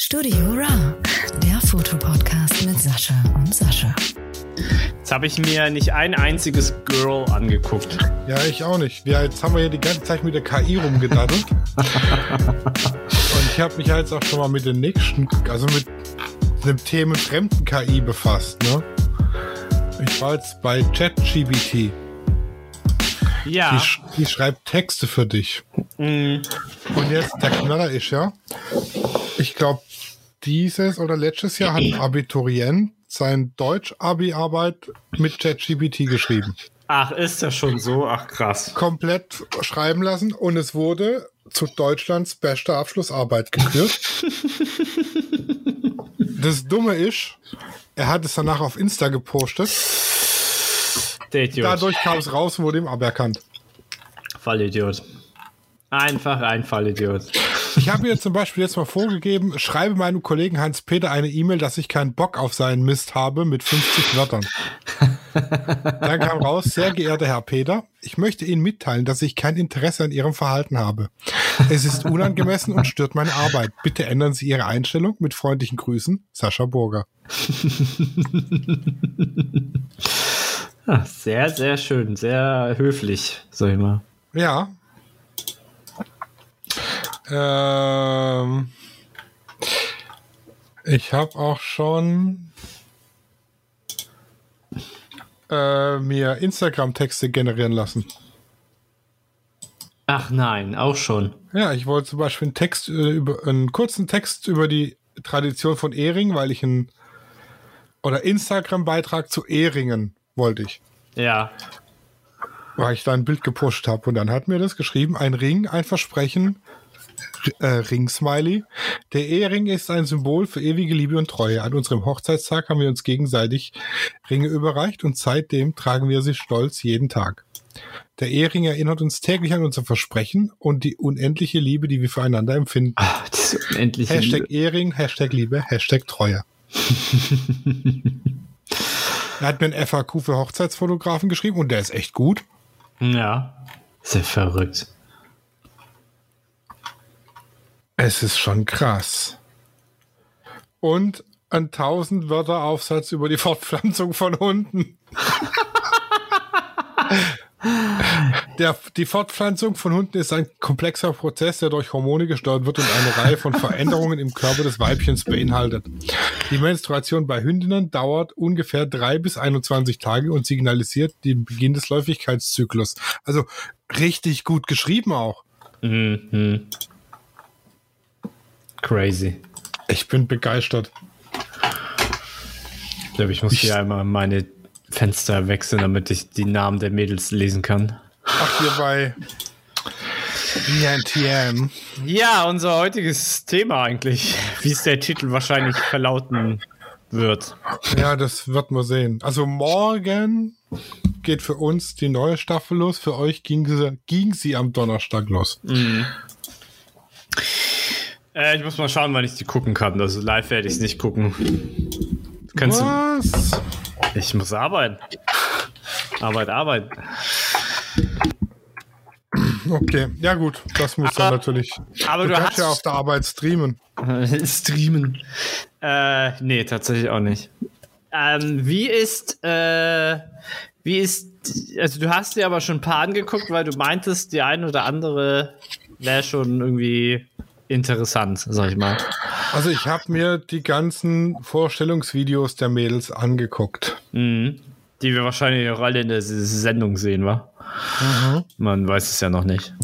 Studio Raw, der Fotopodcast mit Sascha und Sascha. Jetzt habe ich mir nicht ein einziges Girl angeguckt. Ja, ich auch nicht. Ja, jetzt haben wir ja die ganze Zeit mit der KI rumgedaddelt. und ich habe mich jetzt auch schon mal mit den nächsten, also mit dem Thema fremden KI befasst, ne? Ich war jetzt bei ChatGBT. Ja. Die, die, schreibt Texte für dich. Mhm. Und jetzt der Knaller ist ja, ich glaube, dieses oder letztes Jahr hat ein Abiturient sein Deutsch-Abi-Arbeit mit ChatGPT geschrieben. Ach, ist das schon so? Ach, krass. Komplett schreiben lassen und es wurde zu Deutschlands bester Abschlussarbeit gekürt. das Dumme ist, er hat es danach auf Insta gepostet. Der Idiot. Dadurch kam es raus und wurde ihm aberkannt. Fallidiot. Einfach ein Fallidiot. Ich habe mir zum Beispiel jetzt mal vorgegeben, schreibe meinem Kollegen Hans-Peter eine E-Mail, dass ich keinen Bock auf seinen Mist habe mit 50 Wörtern. Dann kam raus, sehr geehrter Herr Peter, ich möchte Ihnen mitteilen, dass ich kein Interesse an Ihrem Verhalten habe. Es ist unangemessen und stört meine Arbeit. Bitte ändern Sie Ihre Einstellung. Mit freundlichen Grüßen, Sascha Burger. Ah, sehr, sehr schön, sehr höflich, sag ich mal. Ja. Ähm, ich habe auch schon äh, mir Instagram-Texte generieren lassen. Ach nein, auch schon. Ja, ich wollte zum Beispiel einen Text äh, über einen kurzen Text über die Tradition von Ehring, weil ich einen oder Instagram-Beitrag zu Ehringen wollte ich. Ja. Weil ich da ein Bild gepusht habe und dann hat mir das geschrieben, ein Ring, ein Versprechen, äh, Ring-Smiley. Der Ehering ist ein Symbol für ewige Liebe und Treue. An unserem Hochzeitstag haben wir uns gegenseitig Ringe überreicht und seitdem tragen wir sie stolz jeden Tag. Der Ehering erinnert uns täglich an unser Versprechen und die unendliche Liebe, die wir füreinander empfinden. Ach, unendliche Hashtag Liebe. Ehering, Hashtag Liebe, Hashtag Treue. er hat mir ein FAQ für Hochzeitsfotografen geschrieben und der ist echt gut. Ja. Sehr verrückt. Es ist schon krass. Und ein 1000 Wörter Aufsatz über die Fortpflanzung von Hunden. Der, die Fortpflanzung von Hunden ist ein komplexer Prozess, der durch Hormone gesteuert wird und eine Reihe von Veränderungen im Körper des Weibchens beinhaltet. Die Menstruation bei Hündinnen dauert ungefähr drei bis 21 Tage und signalisiert den Beginn des Läufigkeitszyklus. Also richtig gut geschrieben auch. Mhm. Crazy. Ich bin begeistert. Ich glaube, ich muss Ich- hier einmal meine Fenster wechseln, damit ich die Namen der Mädels lesen kann. Ach, hier bei BNTM. Ja, unser heutiges Thema eigentlich, wie es der Titel wahrscheinlich verlauten wird. Ja, das wird man sehen. Also morgen geht für uns die neue Staffel los. Für euch ging sie, ging sie am Donnerstag los. Äh, ich muss mal schauen, wann ich die gucken kann. Also live werde ich es nicht gucken. Kannst du, Was? Ich muss arbeiten. Arbeit, Arbeit. Okay, ja gut, das muss dann Aber- natürlich. aber du du kannst hast- ja auf der Arbeit streamen. Streamen. Äh, nee, tatsächlich auch nicht. Ähm, wie ist, äh, wie ist, also du hast dir aber schon ein paar angeguckt, weil du meintest, die eine oder andere wäre schon irgendwie interessant, sag ich mal. Also ich habe mir die ganzen Vorstellungsvideos der Mädels angeguckt. Mhm. Die wir wahrscheinlich auch alle in der Sendung sehen, wa? Man weiß es ja noch nicht.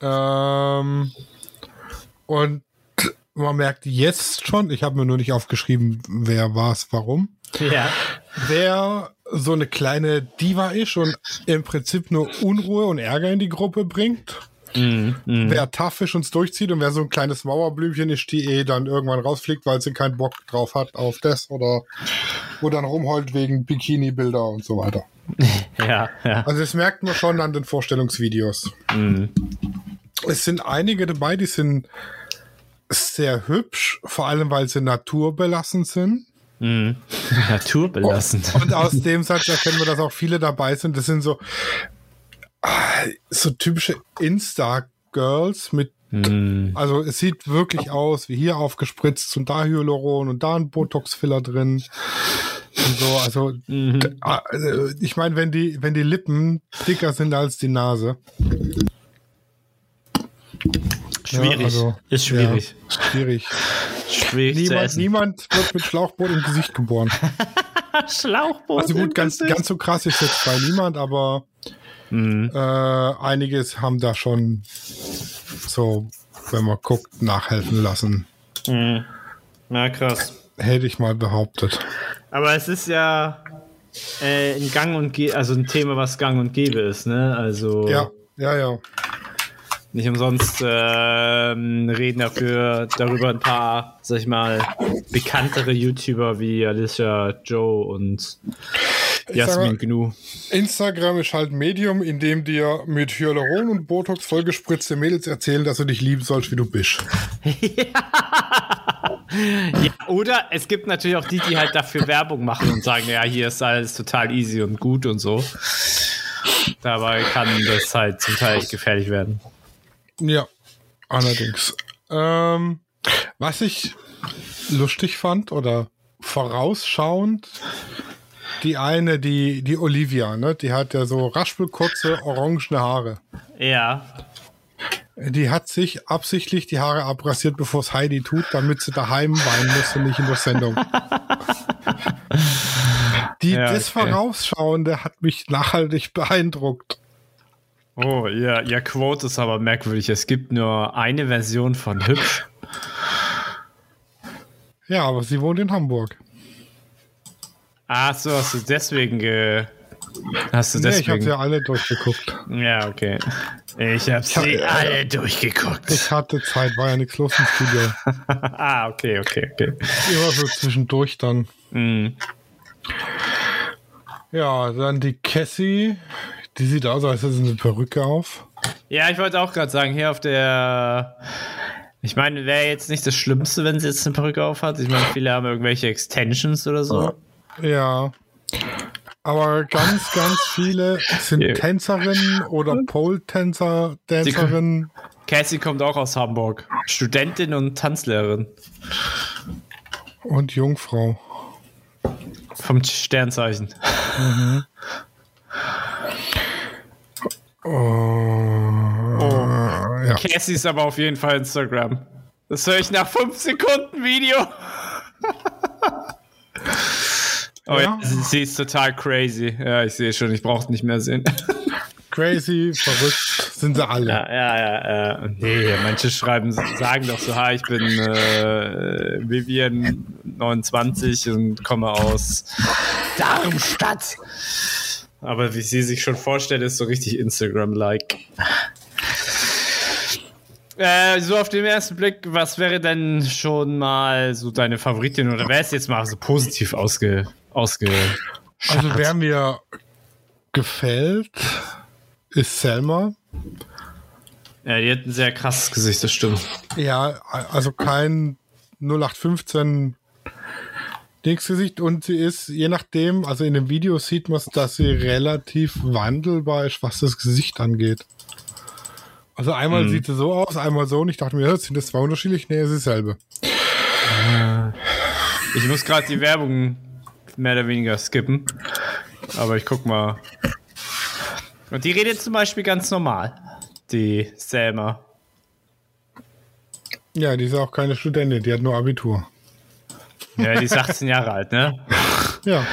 Ähm, und man merkt jetzt schon, ich habe mir nur nicht aufgeschrieben, wer war es, warum. Ja. wer so eine kleine Diva ist und im Prinzip nur Unruhe und Ärger in die Gruppe bringt. Mhm. Mhm. Wer tough ist und es durchzieht und wer so ein kleines Mauerblümchen ist, die eh dann irgendwann rausfliegt, weil sie keinen Bock drauf hat auf das oder wo dann rumheult wegen Bikini-Bilder und so weiter. Ja, ja. Also das merkt man schon an den Vorstellungsvideos. Mhm. Es sind einige dabei, die sind sehr hübsch, vor allem weil sie naturbelassen sind. Mhm. Naturbelassend. Und aus dem Satz erkennen wir, dass auch viele dabei sind. Das sind so, so typische Insta-Girls mit Hm. Also es sieht wirklich aus wie hier aufgespritzt und da Hyaluron und da ein Botox-Filler drin. Und so, also Mhm. ah, äh, ich meine, wenn die, wenn die Lippen dicker sind als die Nase. Schwierig. Ja, also, ist schwierig. Ja, schwierig. Schwierig Niemand, niemand wird mit Schlauchboot im Gesicht geboren. Schlauchboot. Also gut, ganz, ganz so krass ist jetzt bei niemand, aber Mhm. äh, einiges haben da schon so, wenn man guckt, nachhelfen lassen. Mhm. Na krass. Hätte ich mal behauptet. Aber es ist ja äh, ein Gang und Ge also ein Thema, was Gang und Gäbe ist, ne? Also Ja, ja, ja. nicht umsonst ähm, reden dafür darüber ein paar, sag ich mal, bekanntere YouTuber wie Alicia Joe und Jasmin Gnu. Instagram ist halt ein Medium, in dem dir mit Hyaluron und Botox vollgespritzte Mädels erzählen, dass du dich lieben sollst, wie du bist. Ja, oder es gibt natürlich auch die, die halt dafür Werbung machen und sagen, ja, hier ist alles total easy und gut und so. Dabei kann das halt zum Teil echt gefährlich werden. Ja, allerdings. Ähm, was ich lustig fand oder vorausschauend, die eine, die, die Olivia, ne, die hat ja so raspelkurze, orangene Haare. Ja. Die hat sich absichtlich die Haare abrasiert, bevor es Heidi tut, damit sie daheim weinen muss und nicht in der Sendung. Die, Ja, das okay. Vorausschauende hat mich nachhaltig beeindruckt. Oh, ja, ihr Quote ist aber merkwürdig. Es gibt nur eine Version von Hübsch. Ja, aber sie wohnt in Hamburg. Ah, so hast du deswegen ge. Hast du Nee, ich habe deswegen. sie alle durchgegucht. ja, okay. Ich habe sie äh, alle durchgeguckt. Ich hatte Zeit, war ja nichts los im Studio. ah, okay, okay, okay. Immer so zwischendurch dann. Mhm. Ja, dann die Cassie. Die sieht aus, als hätte sie eine Perücke auf. Ja, ich wollte auch gerade sagen, hier auf der. Ich meine, wäre jetzt nicht das Schlimmste, wenn sie jetzt eine Perücke auf hat. Ich meine, viele haben irgendwelche Extensions oder so. Ja. Aber ganz, ganz viele sind Ja. Tänzerinnen oder Pole-Tänzer, Tänzerinnen. Cassie kommt auch aus Hamburg. Studentin und Tanzlehrerin. und Jungfrau. Vom Sternzeichen. Oh. Ja. Cassie ist aber auf jeden Fall Instagram. Das höre ich nach 5 Sekunden Video. oh ja, Ja. sie, sie ist total crazy. Ja, ich sehe schon, ich brauche es nicht mehr sehen. Crazy, verrückt sind sie alle. Ja, ja, ja. Äh, nee, manche schreiben, sagen doch so, hi, ich bin äh, Vivian 29 und komme aus Darmstadt. Aber wie sie sich schon vorstellt, ist so richtig Instagram-like. Äh, so auf den ersten Blick, was wäre denn schon mal so deine Favoritin oder wer ist jetzt mal so positiv ausge, ausge Also wer mir gefällt, ist Selma. Ja, die hat ein sehr krasses Gesicht, das stimmt. Ja, also kein 0815 Dingsgesicht und sie ist, je nachdem, also in dem Video sieht man, dass sie relativ wandelbar ist, was das Gesicht angeht. Also einmal sieht sie so aus, einmal so und ich dachte mir, ja, sind das zwei unterschiedlich? Nee, es ist dasselbe. Ich muss gerade die Werbung mehr oder weniger skippen. Aber ich guck mal. Und die redet zum Beispiel ganz normal. Die Selma. Ja, die ist auch keine Studentin, die hat nur Abitur. Ja, die ist 18 Jahre alt, ne? Ja,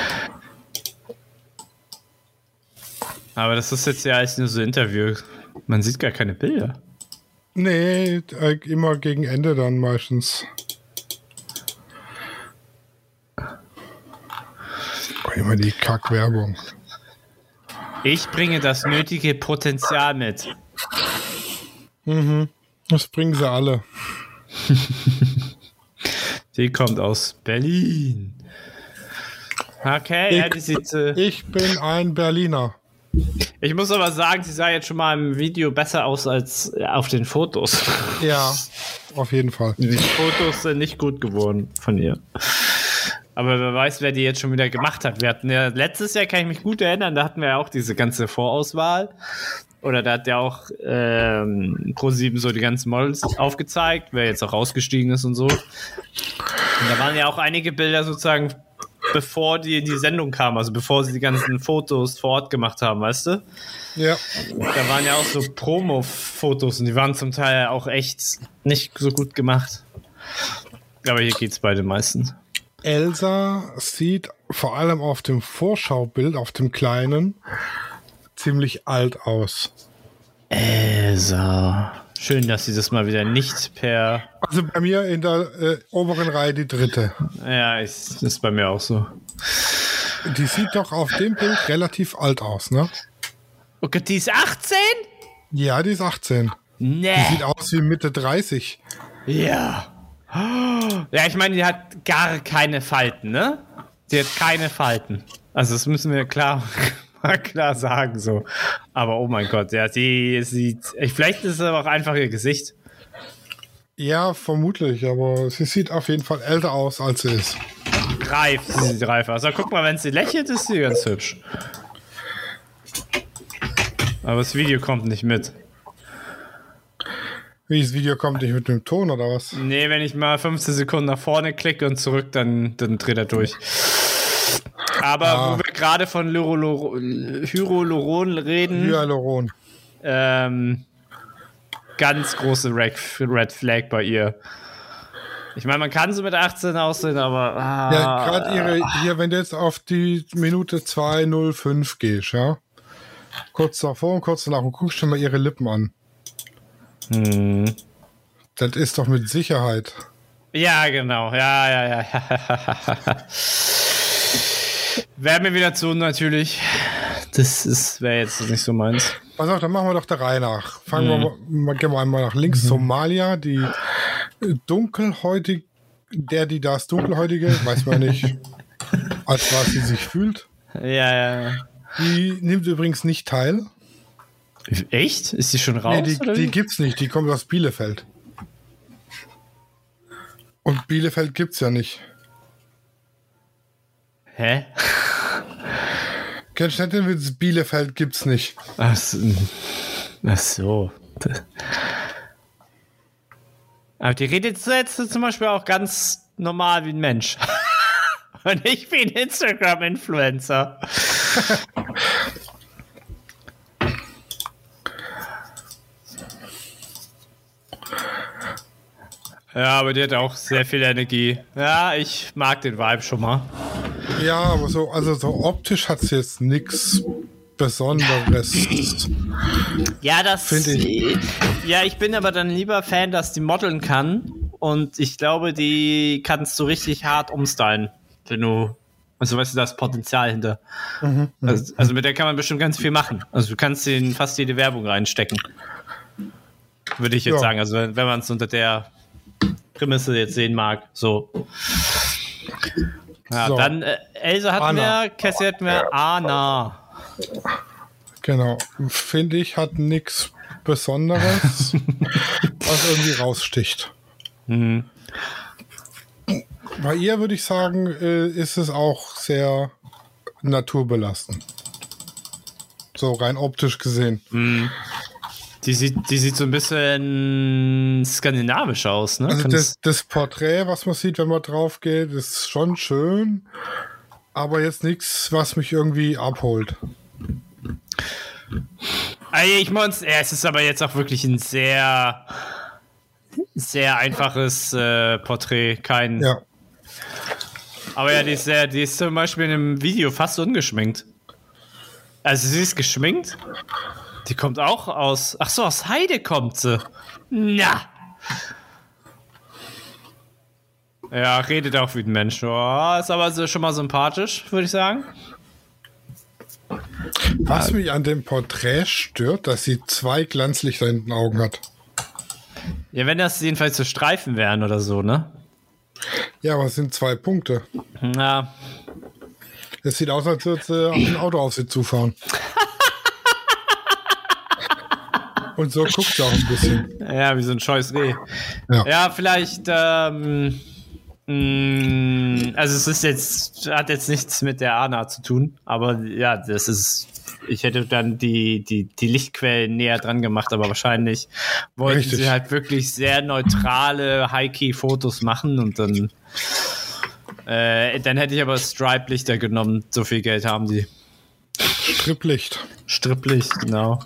Aber das ist jetzt ja alles nur so Interview. Man sieht gar keine Bilder. nee, äh, immer gegen Ende dann meistens. Immer die Kackwerbung. Ich bringe das nötige Potenzial mit. Das bringen sie alle. Die kommt aus Berlin. Okay, ja, die sieht. Äh, Ich bin ein Berliner. ich muss aber sagen, sie sah jetzt schon mal im Video besser aus als auf den Fotos. Ja, auf jeden Fall. Die Fotos sind nicht gut geworden von ihr. Aber wer weiß, wer die jetzt schon wieder gemacht hat. Wir hatten ja letztes Jahr, kann ich mich gut erinnern, da hatten wir ja auch diese ganze Vorauswahl. oder da hat der auch ähm, Pro7 so die ganzen Models aufgezeigt, wer jetzt auch rausgestiegen ist und so. Und da waren ja auch einige Bilder sozusagen, bevor die in die Sendung kamen, also bevor sie die ganzen Fotos vor Ort gemacht haben, weißt du? Ja. Da waren ja auch so Promo-Fotos und die waren zum Teil auch echt nicht so gut gemacht. Aber hier geht's bei den meisten. Elsa sieht vor allem auf dem Vorschaubild, auf dem kleinen, ziemlich alt aus. Elsa. Schön, dass sie das mal wieder nicht per. Also bei mir in der äh, oberen Reihe die dritte. Ja, ist, ist bei mir auch so. Die sieht doch auf dem Bild relativ alt aus, ne? Oh Gott, die ist 18? Ja, die ist 18. Nee. Die sieht aus wie Mitte 30. Ja. Ja, ich meine, die hat gar keine Falten, ne? Die hat keine Falten. Also das müssen wir klar, klar sagen so. Aber oh mein Gott, ja, sie sieht. Vielleicht ist es aber auch einfach ihr Gesicht. Ja, vermutlich, aber sie sieht auf jeden Fall älter aus, als sie ist. Reif, sie sieht reif aus. Aber guck mal, wenn sie lächelt, ist sie ganz hübsch. Aber das Video kommt nicht mit. Wie das Video kommt nicht mit dem Ton oder was? Nee, wenn ich mal 15 Sekunden nach vorne klicke und zurück, dann, dann dreht er durch. Aber Ah. wo wir gerade von Hyaluron reden, Hyaluron. ähm, ganz große Red, Red Flag bei ihr. Ich meine, man kann so mit 18 aussehen, aber. Ah, Ja, gerade ihre, hier, wenn du jetzt auf die Minute 2.05 gehst, ja. Kurz davor und kurz danach und guckst dir mal ihre Lippen an. Hm. Das ist doch mit Sicherheit. Ja, genau. Ja, ja, ja. ja. Wäre mir wieder zu natürlich. Das ist wäre jetzt nicht so meins. Pass auf, dann machen wir doch der Reihe nach. Fangen wir mal, mal, gehen wir einmal nach links. Somalia, die äh, dunkelhäutig, der, die das dunkelhäutige, weiß man nicht, als was sie sich fühlt. Ja, ja. Die nimmt übrigens nicht teil. Echt? Ist die schon raus? Nee, die, oder die gibt's nicht, die kommt aus Bielefeld. Und Bielefeld gibt's ja nicht. Hä? Kennst du nicht den Witz? Bielefeld gibt's nicht. Ach so. Ach so. Aber die redet jetzt zum Beispiel auch ganz normal wie ein Mensch. Und wie ein Instagram-Influencer. Ja, aber die hat auch sehr viel Energie. Ja, ich mag den Vibe schon mal. Ja, aber so, also so optisch hat's jetzt nichts Besonderes. Ja, das Find ich. Ja, ich bin aber dann lieber Fan, dass die modeln kann. Und ich glaube, die kannst du richtig hart umstylen, wenn du. Also weißt du, da ist Potenzial hinter. Also, also mit der kann man bestimmt ganz viel machen. Also du kannst in fast jede Werbung reinstecken. Würde ich jetzt Ja. sagen. Also wenn man es unter der Prämisse jetzt sehen mag. So. Ja, So. dann äh, Elsa hatten Anna. wir, Cassie hatten wir, Anna. Genau. Finde ich, hat nichts Besonderes, was irgendwie raussticht. Mhm. Bei ihr würde ich sagen, äh, ist es auch sehr naturbelassen. So rein optisch gesehen. Die sieht, die sieht so ein bisschen skandinavisch aus, ne? Also das, das Porträt, was man sieht, wenn man drauf geht, ist schon schön, aber jetzt nichts, was mich irgendwie abholt. Ich muss, ja, es ist aber jetzt auch wirklich ein sehr, sehr einfaches äh, Porträt. Kein. Ja. Aber ja, die ist, sehr, die ist zum Beispiel in einem Video fast ungeschminkt. Also sie ist geschminkt. Die kommt auch aus. Ach so, aus Heide kommt sie. Na. Ja, redet auch wie ein Mensch. Oh, ist aber so, schon mal sympathisch, würde ich sagen. Was mich an dem Porträt stört, dass sie zwei Glanzlichter in den Augen hat. Ja, wenn das jedenfalls so Streifen wären oder so, ne? Ja, aber es sind zwei Punkte. Ja, Es sieht aus, als würde sie ein Auto auf sie zufahren. Und so guckt sie auch ein bisschen. Ja, wie so ein scheues Reh. Ja. Ja, vielleicht, ähm, mh, also es ist jetzt, hat jetzt nichts mit der Ana zu tun, aber ja, das ist ich hätte dann die, die, die Lichtquellen näher dran gemacht, aber wahrscheinlich wollten Richtig. sie halt wirklich sehr neutrale High-Key-Fotos machen und dann, äh, dann hätte ich aber Stripe-Lichter genommen. So viel Geld haben die. Striplicht. Stripplicht, genau.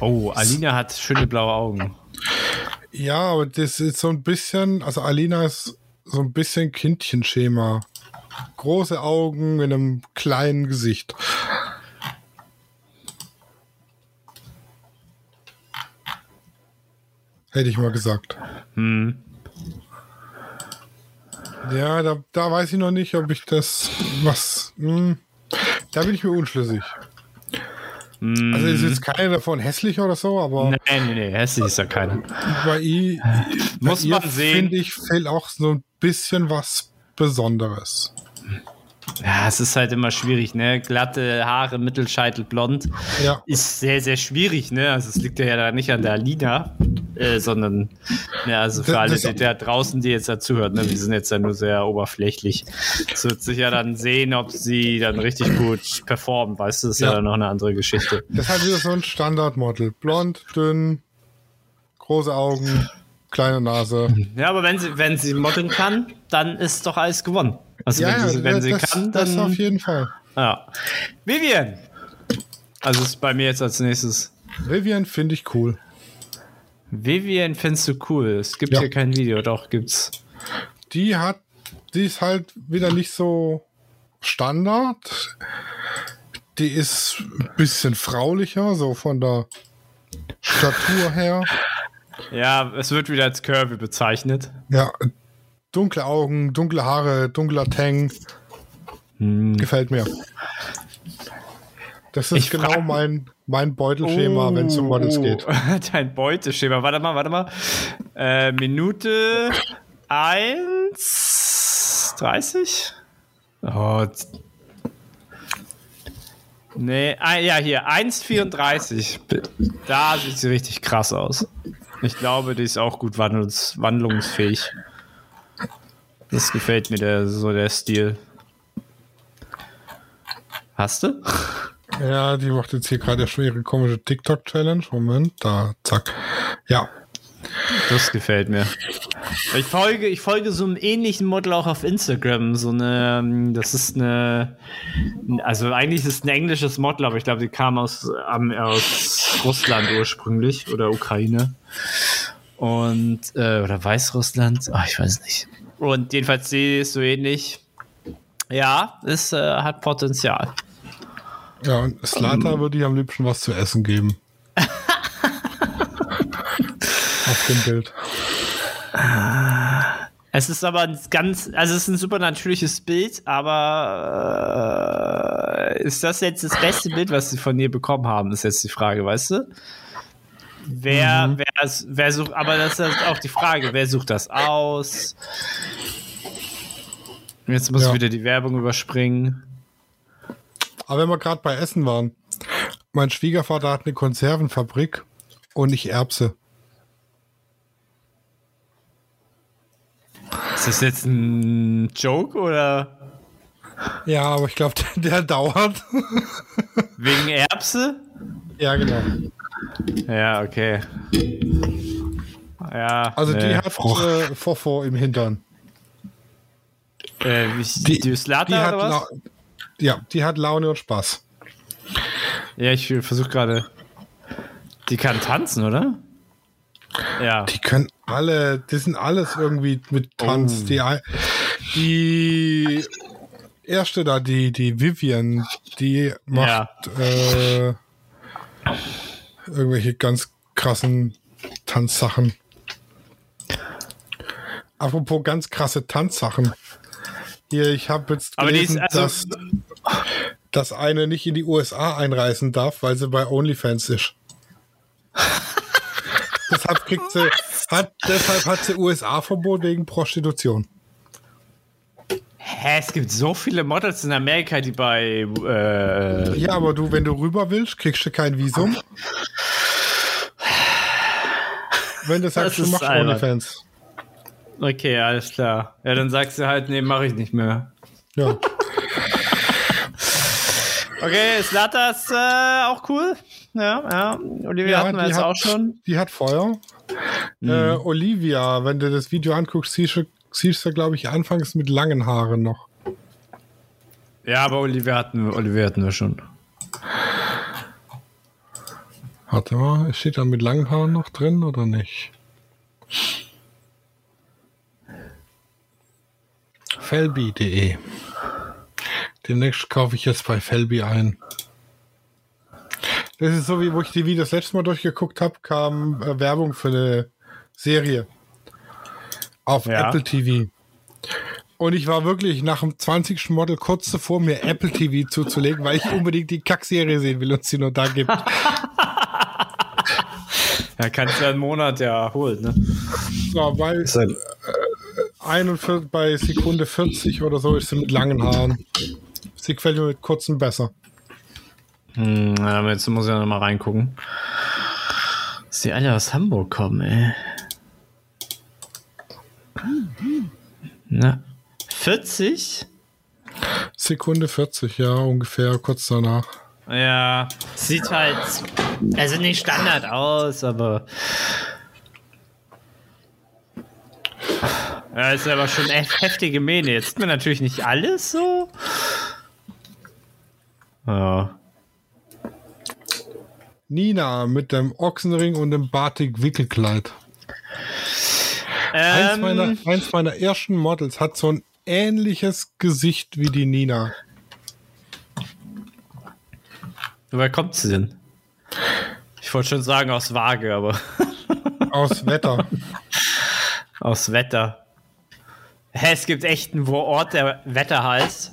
Oh, Alina hat schöne blaue Augen. Ja, aber das ist so ein bisschen, also Alina ist so ein bisschen Kindchenschema. Große Augen in einem kleinen Gesicht. Hätte ich mal gesagt. Hm. Ja, da, da weiß ich noch nicht, ob ich das was. Hm, da bin ich mir unschlüssig. Also ist jetzt keine davon hässlich oder so, aber Nee, nee, nee, hässlich ist ja keine. bei ihr, Muss bei ihr man sehen. finde ich, fehlt auch so ein bisschen was Besonderes. Ja, es ist halt immer schwierig, ne? Glatte Haare, Mittelscheitel, blond. Ja. Ist sehr, sehr schwierig, ne? Also es liegt ja da nicht an der Alina, äh, sondern, ne, also für alle, die da draußen, die jetzt dazuhört, ne? Wir sind jetzt ja nur sehr oberflächlich. Es wird sich ja dann sehen, ob sie dann richtig gut performen, weißt du? Das ist ja, Ja. dann noch eine andere Geschichte. Das ist halt wieder so ein Standardmodel. Blond, dünn, große Augen, kleine Nase. Ja, aber wenn sie, wenn sie modeln kann, dann ist doch alles gewonnen. Also wenn sie, wenn sie das, kann, das auf dann. jeden Fall. Ja. Vivian! Also ist bei mir jetzt als nächstes. Vivian finde ich cool. Vivian findest du cool. Es gibt Ja. hier kein Video, doch gibt's. Die hat, die ist halt wieder nicht so Standard. Die ist ein bisschen fraulicher, so von der Statur her. Ja, es wird wieder als Curvy bezeichnet. Ja, dunkle Augen, dunkle Haare, dunkler Tang. Hm. Gefällt mir. Das ist Ich genau frag- mein, mein Beutelschema, wenn es um Models Oh, geht. Dein Beuteschema. Warte mal, warte mal. Äh, Minute 1,30? Oh. z- Nee, ah, ja, hier, 1,34. Da sieht sie richtig krass aus. Ich glaube, die ist auch gut wandlungs wandlungsfähig. Das gefällt mir, der, so der Stil. Hast du? Ja, die macht jetzt hier gerade ihre komische TikTok-Challenge. Moment, da, zack. Ja, Das gefällt mir. Ich folge, ich folge so einem ähnlichen Model auch auf Instagram. So eine, das ist eine, also eigentlich ist es ein englisches Model, aber ich glaube, die kam aus, aus Russland ursprünglich oder Ukraine. Und, äh, oder Weißrussland, Ach, ich weiß nicht. Und jedenfalls sie ist so ähnlich. Ja, es äh, hat Potenzial. Ja, und Slata würde ich am liebsten was zu essen geben. Auf dem Bild. Es ist aber ein ganz, also es ist ein super natürliches Bild, aber äh, ist das jetzt das beste Bild, was sie von dir bekommen haben, ist jetzt die Frage, weißt du? Wer, wer, wer sucht, aber das ist auch die Frage, wer sucht das aus? Jetzt muss Ja. ich wieder die Werbung überspringen. Aber wenn wir gerade bei Essen waren, mein Schwiegervater hat eine Konservenfabrik und ich Erbse. Ist das jetzt ein Joke oder Ja, aber ich glaube, der, der dauert. wegen Erbse? ja, genau. Ja, okay. Ja. Also die nee. hat äh, Fofo im Hintern. äh, wie, die, die Slata Die hat oder was? Ja, die hat Laune und Spaß. Ja, ich versuche gerade. Die kann tanzen, oder? Ja. Die können alle, die sind alles irgendwie mit Tanz. Oh. Die, die erste da, die, die Vivian, die macht äh, irgendwelche ganz krassen Tanzsachen. Apropos ganz krasse Tanzsachen. Hier, ich habe jetzt Aber die ist gelesen, also- dass, dass eine nicht in die USA einreisen darf, weil sie bei OnlyFans ist. deshalb kriegt sie, hat, deshalb hat sie USA-Verbot wegen Prostitution. Hä, es gibt so viele Models in Amerika, die bei. Äh, Ja, aber du, wenn du rüber willst, kriegst du kein Visum. Wenn du sagst, Das du machst. OnlyFans. okay, alles klar. Ja, dann sagst du halt, nee, mache ich nicht mehr. Ja. Okay, Slatter ist äh, auch cool. Ja, ja. Olivia Ja, hatten wir jetzt hat- auch schon. Die hat Feuer. Mhm. Äh, Olivia, wenn du das Video anguckst, siehst du, siehst du glaube ich, anfangs mit langen Haaren noch. Ja, aber Olivia hatten, wir- Olivia hatten wir schon. Warte mal, steht da mit langen Haaren noch drin oder nicht? Felby.de Demnächst kaufe ich jetzt bei Felby ein. Das ist so, wie wo ich die Videos letztes Mal durchgeguckt habe, kam äh, Werbung für eine Serie auf Ja. Apple TV. Und ich war wirklich nach dem 20. Model kurz davor, mir Apple TV zuzulegen, weil ich unbedingt die Kackserie sehen will und sie nur da gibt. Ja, kannst du ja einen Monat ja holen, ne? So, bei, Ist halt, 41, bei Sekunde 40 oder so ist sie mit langen Haaren. Sie gefällt mir mit kurzen besser. hm, ja, jetzt muss ich ja noch mal reingucken. Dass die alle aus Hamburg kommen, ey. Na, 40? Sekunde 40, ja, ungefähr kurz danach. Ja, sieht halt, also nicht Standard aus, aber. Ja, ist aber schon echt heftige Mähne. Jetzt sieht man natürlich nicht alles so. Ja. Nina mit dem Ochsenring und dem Batik-Wickelkleid. Eins, Ähm, meiner, eins meiner ersten Models hat so ein ähnliches Gesicht wie die Nina. woher kommt sie denn? Ich wollte schon sagen aus Waage, aber Aus Wetter. aus Wetter. Hä, es gibt echt einen Wo- Ort, der Wetter heißt.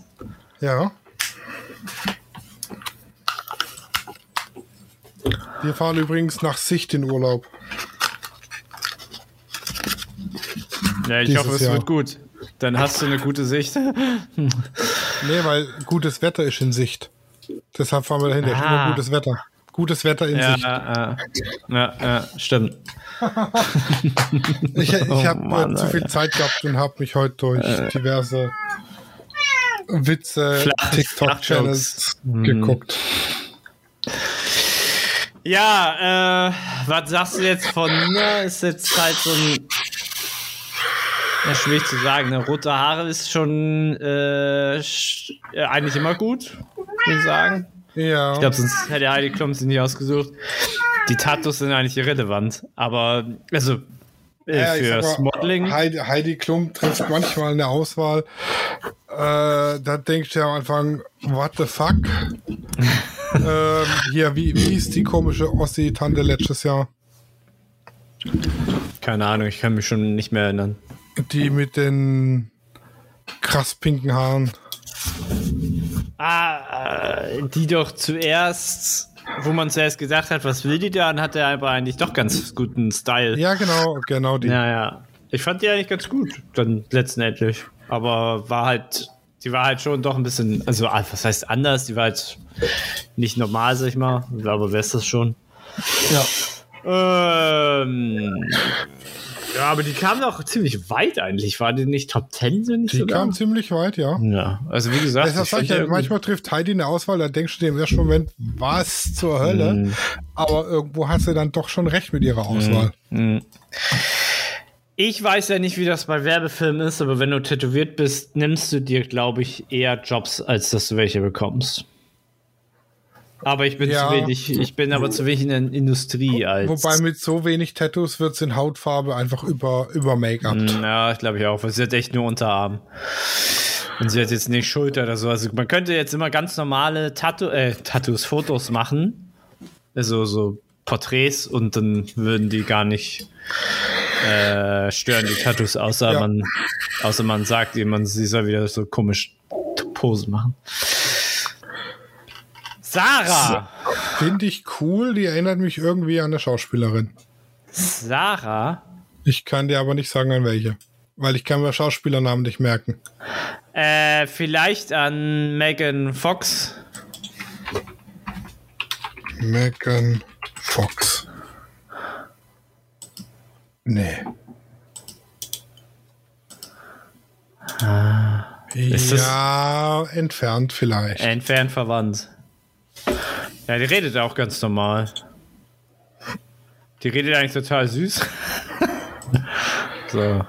Ja. Wir fahren übrigens nach Sicht in Urlaub. Ja, ich Dieses hoffe, es Jahr. wird gut. Dann hast du eine gute Sicht. Nee, weil gutes Wetter ist in Sicht. Deshalb fahren wir dahin. Ah. immer gutes Wetter. Gutes Wetter in Ja, Sicht. ja, ja, ja, stimmt. Ich, ich Oh habe Mann, äh, zu viel Zeit gehabt und habe mich heute durch diverse Witze, TikTok-Channels Flachjokes. geguckt. Ja, äh, was sagst du jetzt von Nina? Ist jetzt halt so ein. Ja, schwierig zu sagen. Ne? Rote Haare ist schon äh, sch- äh, eigentlich immer gut, würde ich sagen. Ja. Ich glaube, sonst hätte Heidi Klum sie nicht ausgesucht. Die Tattoos sind eigentlich irrelevant. Aber, also, äh, Ja, sag mal, Modeling. Heidi, Heidi Klum trifft manchmal eine Auswahl. Äh, da denkst du ja am Anfang, what the fuck? ähm, hier, wie, wie ist die komische Ossi-Tante letztes Jahr? Keine Ahnung, ich kann mich schon nicht mehr erinnern. Die mit den krass pinken Haaren. Ah, äh, die doch zuerst, wo man zuerst gesagt hat, was will die da, dann hat er aber eigentlich doch ganz guten Style. Ja, genau, genau die. Ja, ja. Ich fand die eigentlich ganz gut, dann letztendlich. Aber war halt, die war halt schon doch ein bisschen, also ah, was heißt anders? Die war halt nicht normal, sag ich mal. Aber wer ist das schon? Ja. Ähm, ja, aber die kam doch ziemlich weit eigentlich. War die nicht Top 10, sind nicht Die sogar? kam ziemlich weit, ja. Ja, also wie gesagt, Deshalb sag ich ja, manchmal trifft Heidi eine Auswahl, da denkst du dir im ersten Moment, was zur Hölle? Mhm. Aber irgendwo hast du dann doch schon recht mit ihrer Auswahl. Ich weiß ja nicht, wie das bei Werbefilmen ist, aber wenn du tätowiert bist, nimmst du dir, glaube ich, eher Jobs, als dass du welche bekommst. Aber ich bin Ja. zu wenig, ich bin aber zu wenig in der Industrie als. Wobei mit so wenig Tattoos wird es in Hautfarbe einfach über, über Make-up. ja, ich glaube ich auch, weil sie hat echt nur Unterarm. Und sie hat jetzt nicht Schulter oder so. Also man könnte jetzt immer ganz normale Tattoo, äh, Tattoos, Fotos machen. Also so Porträts und dann würden die gar nicht äh, stören, die Tattoos, außer Ja. man, außer man sagt jemand, sie soll wieder so komisch Posen machen. Sarah! Finde ich cool, die erinnert mich irgendwie an eine Schauspielerin. Sarah? Ich kann dir aber nicht sagen, an welche. Weil ich kann mir Schauspielernamen nicht merken. Äh, vielleicht an Megan Fox. Megan Fox. Nee. ist das- ja, entfernt vielleicht. Entfernt verwandt. Ja, die redet auch ganz normal. Die redet eigentlich total süß. so.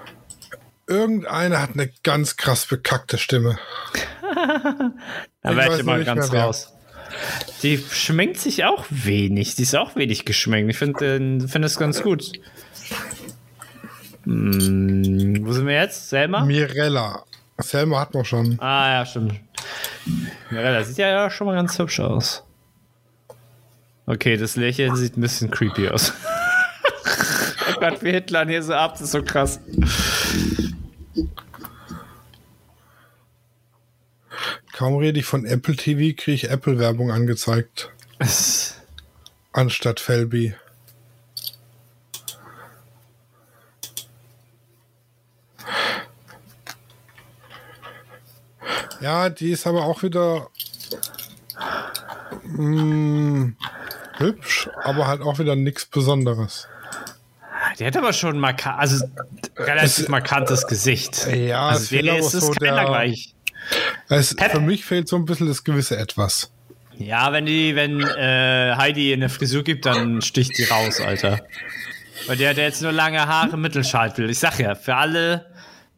Irgendeiner hat eine ganz krass bekackte Stimme. Da Ich werde ich nicht ganz raus. Die schminkt sich auch wenig. Die ist auch wenig geschminkt. Ich finde äh, find das ganz gut. Hm, wo sind wir jetzt? Selma? Mirella. Selma hat man schon. Ah, ja, stimmt. Mirella sieht ja, ja schon mal ganz hübsch aus. Okay, das Lächeln sieht ein bisschen creepy aus. oh Gott, wie Hitler hier so ab, das ist so krass. Kaum rede ich von Apple TV, kriege ich Apple-Werbung angezeigt. Anstatt Felby. Ja, die ist aber auch wieder mm, hübsch, aber halt auch wieder nichts Besonderes. Die hat aber schon marka also relativ Es- markantes Gesicht. Ja, also es fehlt aber ist so der- gleich. Es, Pep. für mich fehlt so ein bisschen das gewisse Etwas. Ja, wenn die, wenn äh, Heidi eine Frisur gibt, dann sticht die raus, Alter. Weil der hat jetzt nur lange Haare, Mittelscheitel. Ich sag ja, für alle,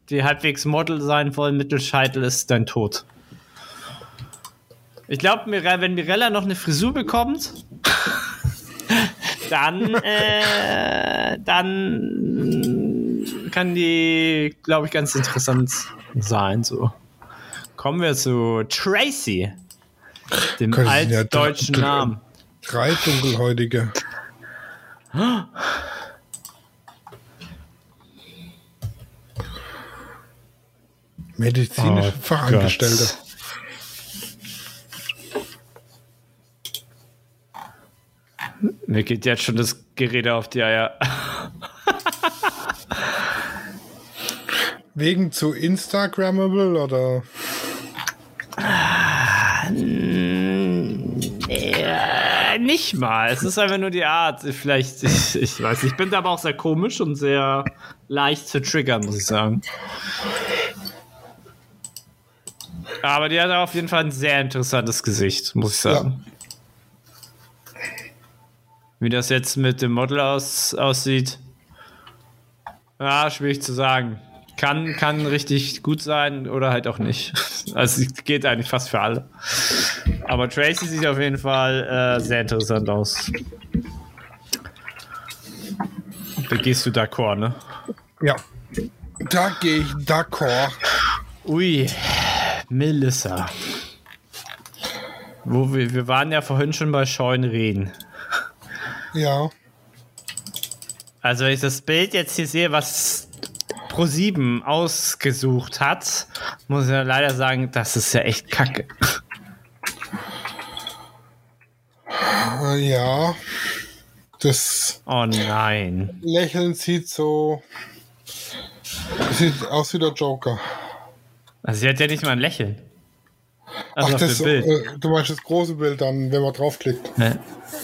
die halbwegs Model sein wollen, Mittelscheitel ist dein Tod. Ich glaube, wenn Mirella noch eine Frisur bekommt, dann, äh, dann kann die, glaube ich, ganz interessant sein. So. Kommen wir zu Tracy, dem ja altdeutschen dr- Namen. Drei dunkelhäutige. Medizinische Oh Fachangestellte. Gott. Mir geht jetzt schon das Gerede auf die Eier. Wegen zu Instagrammable oder? Äh, nicht mal. Es ist einfach nur die Art. Vielleicht, ich, ich weiß nicht. Ich bin aber auch sehr komisch und sehr leicht zu triggern, muss ich sagen. Aber die hat auf jeden Fall ein sehr interessantes Gesicht, muss ich sagen. Wie das jetzt mit dem Model aus, aussieht. Ja, schwierig zu sagen. Kann, kann richtig gut sein oder halt auch nicht. Also es geht eigentlich fast für alle. Aber Tracy sieht auf jeden Fall äh, sehr interessant aus. Da gehst du d'accord, ne? Ja. Da gehe ich d'accord. Ui, Melissa. Wo wir, wir waren ja vorhin schon bei Scheunreden. Ja. Also wenn ich das Bild jetzt hier sehe, was Pro7 ausgesucht hat, muss ich ja leider sagen, das ist ja echt kacke. Äh, Ja. Das Oh nein. Lächeln sieht so. Sieht aus wie der Joker. Also sie hat ja nicht mal ein Lächeln. Also Ach, das, Bild. äh, du meinst das große Bild dann, wenn man draufklickt. Ja,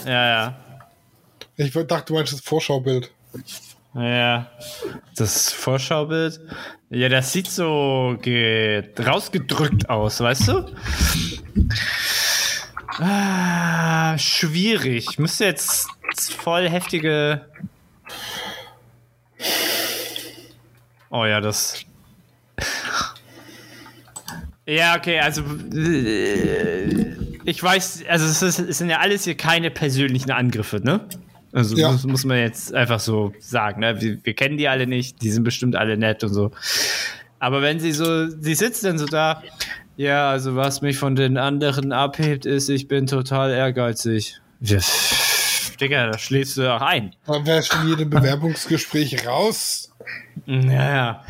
ja. Ich dachte, du meinst das Vorschaubild. Ja. Das Vorschaubild. Ja, das sieht so ge rausgedrückt aus, weißt du? Ah, schwierig. Müsste jetzt voll heftige. Oh ja, das. Ja, okay, also äh, ich weiß, also es, ist, es sind ja alles hier keine persönlichen Angriffe, ne? Also Ja. muss, muss man jetzt einfach so sagen, ne? Wir, wir kennen die alle nicht, die sind bestimmt alle nett und so. Aber wenn sie so, sie sitzt dann so da, ja, also was mich von den anderen abhebt, ist, ich bin total ehrgeizig. Ja, Digga, da schläfst du doch ein. Dann du in jedem Bewerbungsgespräch raus. Ja, ja.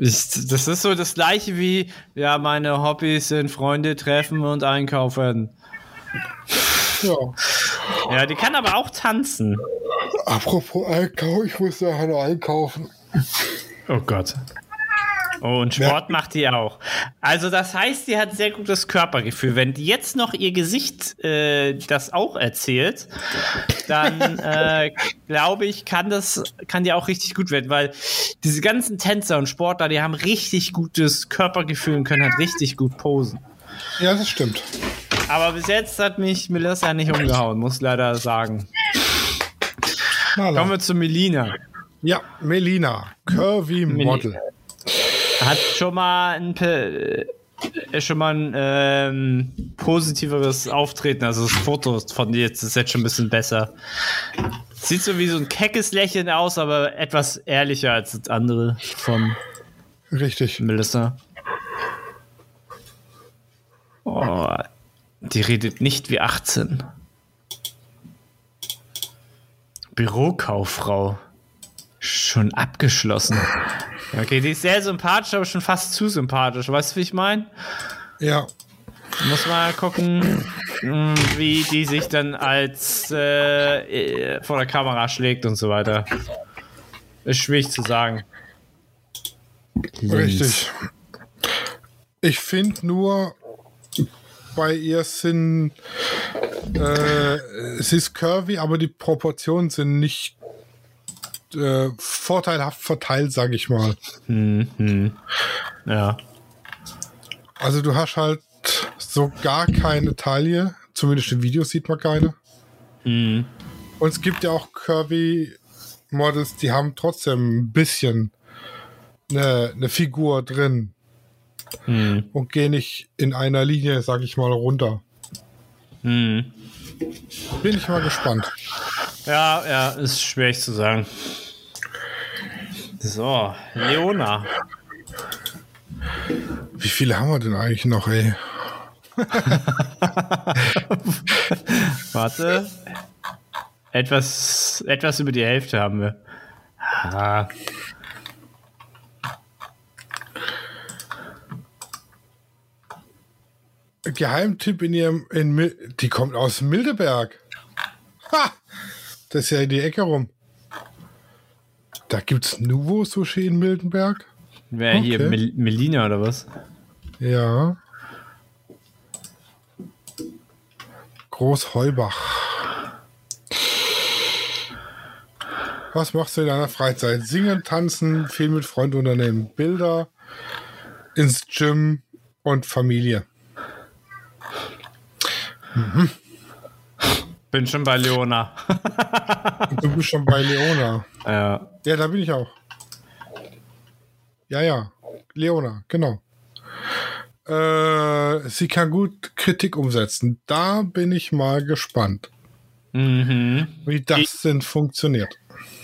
Ich, das ist so das gleiche wie, ja, meine Hobbys sind Freunde treffen und einkaufen. Ja. Ja, die kann aber auch tanzen. Apropos Einkauf, ich muss nachher noch einkaufen. Oh Gott. Oh, und Sport macht die auch. Also das heißt, die hat sehr gutes Körpergefühl. Wenn jetzt noch ihr Gesicht äh, das auch erzählt, dann äh, glaube ich, kann das kann die auch richtig gut werden, weil diese ganzen Tänzer und Sportler, die haben richtig gutes Körpergefühl und können halt richtig gut posen. Ja, das stimmt. Aber bis jetzt hat mich Melissa nicht umgehauen, muss leider sagen. Kommen wir zu Melina. Ja, Melina, Curvy Model. Hat schon mal ein, äh, schon mal ein ähm, positiveres Auftreten. Also das Foto von dir jetzt ist jetzt schon ein bisschen besser. Sieht so wie so ein keckes Lächeln aus, aber etwas ehrlicher als das andere von Richtig. Melissa. Oh, die redet nicht wie 18. Bürokauffrau. Schon abgeschlossen. Okay, die ist sehr sympathisch, aber schon fast zu sympathisch. Weißt du, wie ich meine? Ja, Muss mal gucken, mh, wie die sich dann als äh, äh, vor der Kamera schlägt und so weiter. Ist schwierig zu sagen. richtig. Ich finde nur, bei ihr sind, äh, sie ist curvy, aber die Proportionen sind nicht äh, vorteilhaft verteilt, sage ich mal. Ja. Also du hast halt so gar keine Taille, zumindest im Video sieht man keine. Und es gibt ja auch curvy Models, die haben trotzdem ein bisschen eine, eine Figur drin und gehen nicht in einer Linie, sag ich mal, runter. Bin ich mal gespannt. Ja, ja, ist schwierig zu sagen. So, Leona. Wie viele haben wir denn eigentlich noch, ey? Warte. Etwas, etwas über die Hälfte haben wir. Ah. Geheimtipp in ihrem, in, die kommt aus Mildeberg. Ha! Das ist ja in die Ecke rum. Da gibt's Nuvo Sushi in Mildenberg. Wer hier? Okay. Mel Melina oder was? Ja. Groß Heubach. Was machst du in deiner Freizeit? Singen, tanzen, viel mit Freunden unternehmen, Bilder, ins Gym und Familie. Bin schon bei Leona. Du bist schon bei Leona. ja. Ja, da bin ich auch. Ja, ja. Leona, genau. Äh, sie kann gut Kritik umsetzen. Da bin ich mal gespannt, Mhm. wie das denn funktioniert.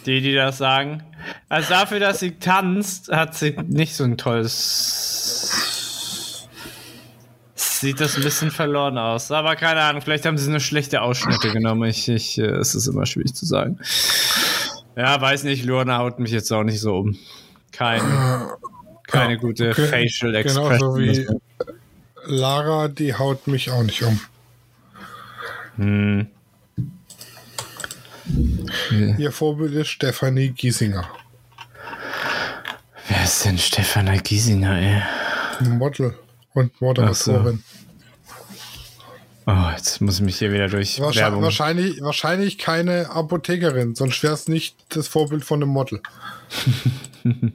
Die, die das sagen. Also dafür, dass sie tanzt, hat sie nicht so ein tolles. Sieht das ein bisschen verloren aus. Aber keine Ahnung, vielleicht haben sie nur schlechte Ausschnitte genommen. Ich, ich, äh, es ist immer schwierig zu sagen. Ja, weiß nicht, Lorna haut mich jetzt auch nicht so um. Kein, keine Ja, gute okay. Facial Genauso Expression. wie Lara, die haut mich auch nicht um. Hm. Ihr Vorbild ist Stefanie Giesinger. Wer ist denn Stefana Giesinger, ey? Model und Moderatorin. Oh, jetzt muss ich mich hier wieder durch Wahrscheinlich, Werbung. wahrscheinlich, wahrscheinlich keine Apothekerin, sonst wäre es nicht das Vorbild von einem Model.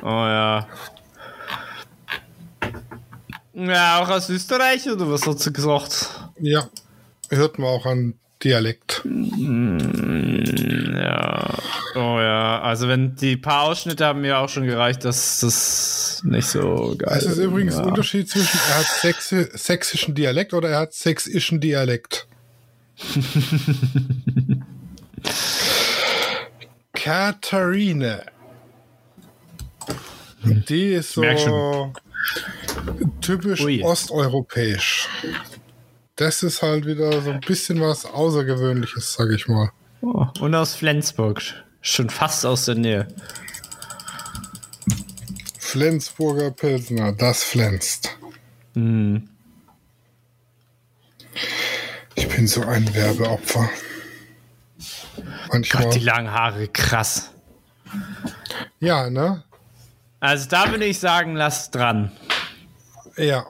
Oh ja. Ja, auch aus Österreich oder was hat sie gesagt? Ja, hört man auch an Dialekt. Ja. Oh ja. Also wenn die paar Ausschnitte haben mir auch schon gereicht, dass das nicht so geil Es ist übrigens ja. ein Unterschied zwischen, er hat sächsi sächsischen Dialekt oder er hat sächsischen Dialekt. Katharine. Die ist so typisch Ui. osteuropäisch. Das ist halt wieder so ein bisschen was Außergewöhnliches, sag ich mal. Oh, und aus Flensburg. Schon fast aus der Nähe. Flensburger Pilsner, das flänzt. Hm. Ich bin so ein Werbeopfer. Manchmal. Gott, die langen Haare, krass. ja, ne? Also da würde ich sagen, lass dran. Ja.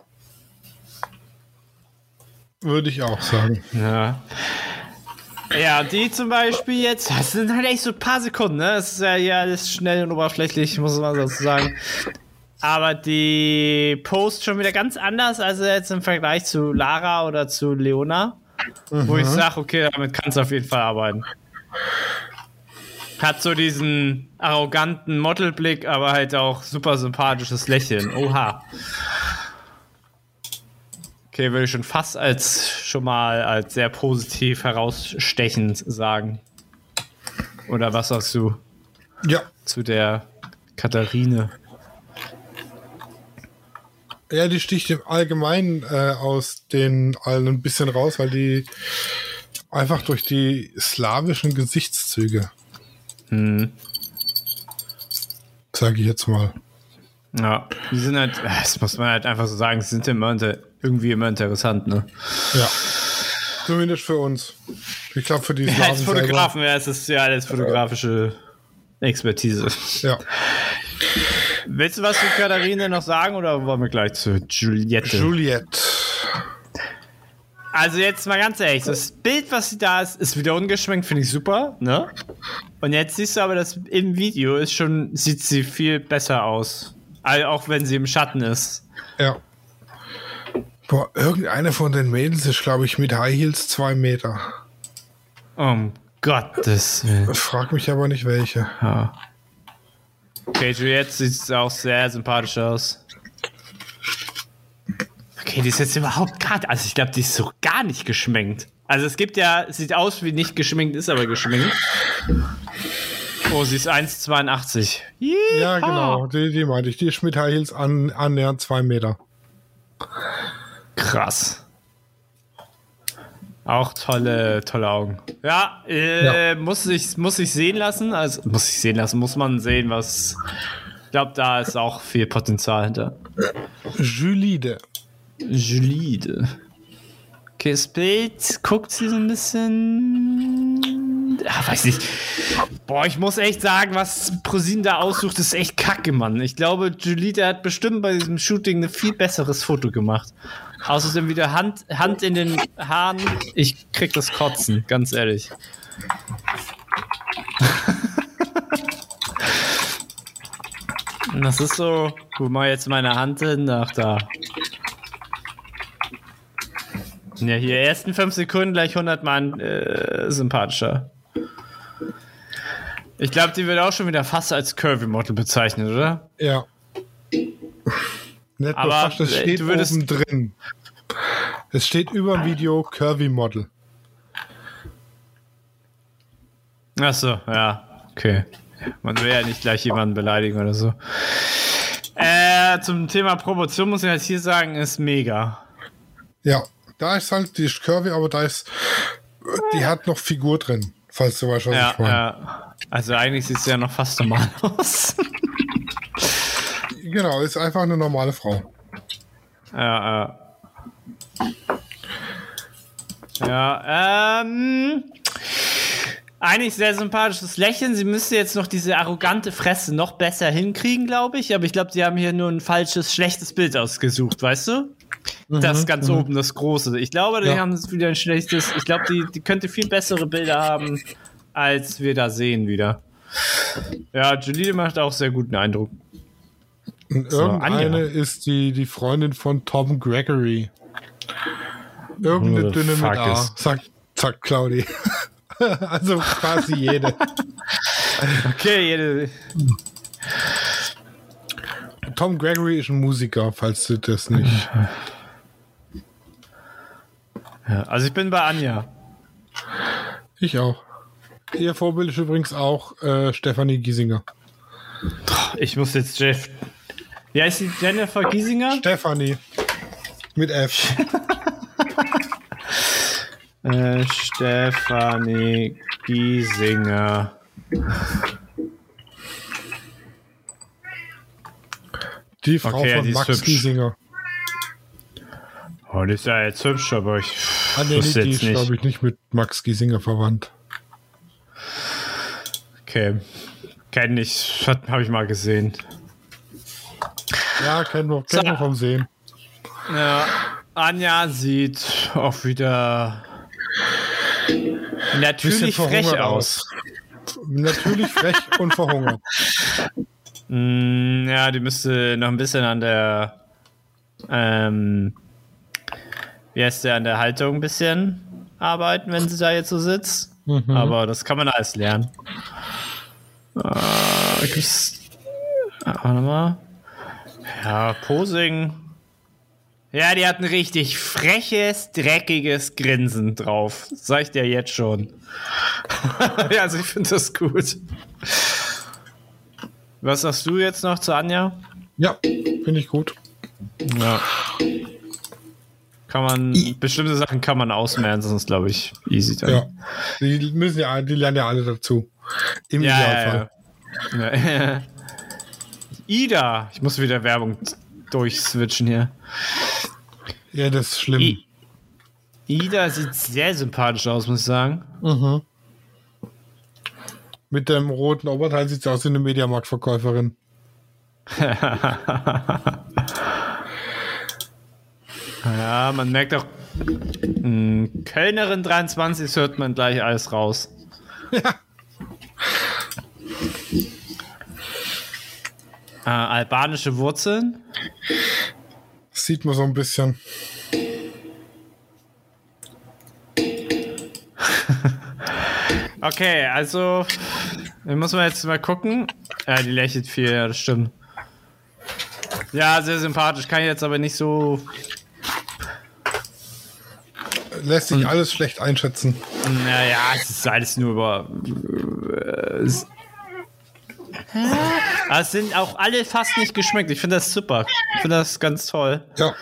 Würde ich auch sagen. Ja. Ja, die zum Beispiel jetzt, das sind halt echt so ein paar Sekunden, ne? Das ist ja hier alles schnell und oberflächlich, muss man dazu sagen. aber die Post schon wieder ganz anders, als jetzt im Vergleich zu Lara oder zu Leona. Wo ich sage, okay, damit kannst du auf jeden Fall arbeiten. Hat so diesen arroganten Modelblick, aber halt auch super sympathisches Lächeln. Oha. Okay, würde ich schon fast als schon mal als sehr positiv herausstechend sagen. Oder was sagst du Ja. zu der Katharine? Ja, die sticht im Allgemeinen äh, aus den allen ein bisschen raus, weil die einfach durch die slawischen Gesichtszüge, Hm. sage ich jetzt mal. Ja, die sind halt, das muss man halt einfach so sagen, sie sind immer inter, irgendwie immer interessant, ne? Ja. Zumindest für uns. Ich glaube, für die Ja, als Fotografen, ja, es ist ja alles fotografische Expertise. Ja. Willst du was zu Katharine noch sagen oder wollen wir gleich zu Juliette? Juliette. also jetzt mal ganz ehrlich, das Bild, was sie da ist, ist wieder ungeschminkt, finde ich super, ne? Und jetzt siehst du aber, dass im Video ist schon, sieht sie viel besser aus. Also auch wenn sie im Schatten ist. Ja. Boah, irgendeine von den Mädels ist, glaube ich, mit High Heels zwei Meter. Um Gottes Willen. Frag mich aber nicht welche. Ja. Okay, Juliette sieht auch sehr sympathisch aus. Okay, die ist jetzt überhaupt gerade. Also, ich glaube, die ist so gar nicht geschminkt. Also, es gibt ja, sieht aus wie nicht geschminkt, ist aber geschminkt. Oh, sie ist 1,82. Ja, genau, die, die meinte ich. Die ist mit High Heels an, annähernd zwei Meter. Krass. Auch tolle, tolle Augen. Ja, äh, Muss, ich, muss ich sehen lassen. Also, muss ich sehen lassen, muss man sehen, was. Ich glaube, da ist auch viel Potenzial hinter. Julide. Julide. Okay, das Bild guckt sie so ein bisschen. Ja, weiß nicht. Boah, ich muss echt sagen, was Prosin da aussucht, ist echt kacke, Mann. Ich glaube, Julide hat bestimmt bei diesem Shooting ein viel besseres Foto gemacht. Außerdem wieder Hand, Hand in den Haaren. Ich krieg das Kotzen, ganz ehrlich. Das ist so. Wo mal jetzt meine Hand hin? Ach, da. Ja, hier ersten fünf Sekunden gleich 100 Mann äh, sympathischer. Ich glaube, die wird auch schon wieder fast als Curvy-Model bezeichnet, oder? Ja. Nicht Aber, fast, das äh, steht du oben drin. Es steht über dem Video Curvy Model. Ach so, ja, okay. Man will ja nicht gleich jemanden beleidigen oder so. Äh, zum Thema Promotion muss ich jetzt hier sagen, ist mega. Ja, da ist halt, die ist Curvy, aber da ist, die hat noch Figur drin, falls du weißt, was Ja, ich meine. ja. Also eigentlich sieht sie ja noch fast normal aus. Genau, ist einfach eine normale Frau. Ja, ja. Ja, ähm. Eigentlich sehr sympathisches Lächeln. Sie müsste jetzt noch diese arrogante Fresse noch besser hinkriegen, glaube ich. Aber ich glaube, sie haben hier nur ein falsches, schlechtes Bild ausgesucht, weißt du? Das ganz oben, das große. Ich glaube, die Ja. haben wieder ein schlechtes. Ich glaube, die, die könnte viel bessere Bilder haben, als wir da sehen wieder. Ja, Julie macht auch sehr guten Eindruck. Und So, irgendeine Anja. ist die, die Freundin von Tom Gregory. Irgendeine the dünne mit A, sagt, sagt Claudi. also quasi jede. Okay, jede, Tom Gregory ist ein Musiker, falls du das nicht. ja, also ich bin bei Anja. Ich auch. Ihr Vorbild ist übrigens auch äh, Stefanie Giesinger. Ich muss jetzt Jeff. Wie heißt die Jennifer Giesinger? Stefanie. Mit F. Äh, Stefanie Giesinger. Die Frau Okay, von die Max. Giesinger. Oh, die ist ja jetzt hübsch, aber ich Ah, nee, wusste die jetzt ist, glaube ich, nicht mit Max Giesinger verwandt. Okay. Kenn ich, habe ich mal gesehen. Ja, kennen wir, kennen So. wir vom Sehen. Ja, Anja sieht auch wieder natürlich frech verhungert aus. Natürlich frech und verhungert. Mm, ja, die müsste noch ein bisschen an der, ähm, wie heißt der, an der Haltung ein bisschen arbeiten, wenn sie da jetzt so sitzt. Mhm. Aber das kann man alles lernen. Äh, gibt's, ah, warte mal. Ja, Posing. Ja, die hat ein richtig freches, dreckiges Grinsen drauf. Sag ich dir jetzt schon. ja, also ich finde das gut. Was sagst du jetzt noch zu Anja? Ja, finde ich gut. Ja. Kann man, bestimmte Sachen kann man ausmerzen, sonst glaube ich easy dann. Ja. Die müssen ja, die lernen ja alle dazu. Im ja, Idealfall. ja, ja. ja. Ida, ich muss wieder Werbung durchswitchen hier. Ja, das ist schlimm. I Ida sieht sehr sympathisch aus, muss ich sagen. Mhm. Mit dem roten Oberteil sieht sie aus wie eine Mediamarktverkäuferin. Ja, man merkt auch, Kölnerin 23 das hört man gleich alles raus. Äh, albanische Wurzeln. Sieht man so ein bisschen. Okay, also, muss man jetzt mal gucken. Ja, die lächelt viel, ja, das stimmt. Ja, sehr sympathisch, kann ich jetzt aber nicht so. Lässt sich alles schlecht einschätzen. Naja, es ist alles nur über. äh, Aber es sind auch alle fast nicht geschmeckt. Ich finde das super. Ich finde das ganz toll. Ja.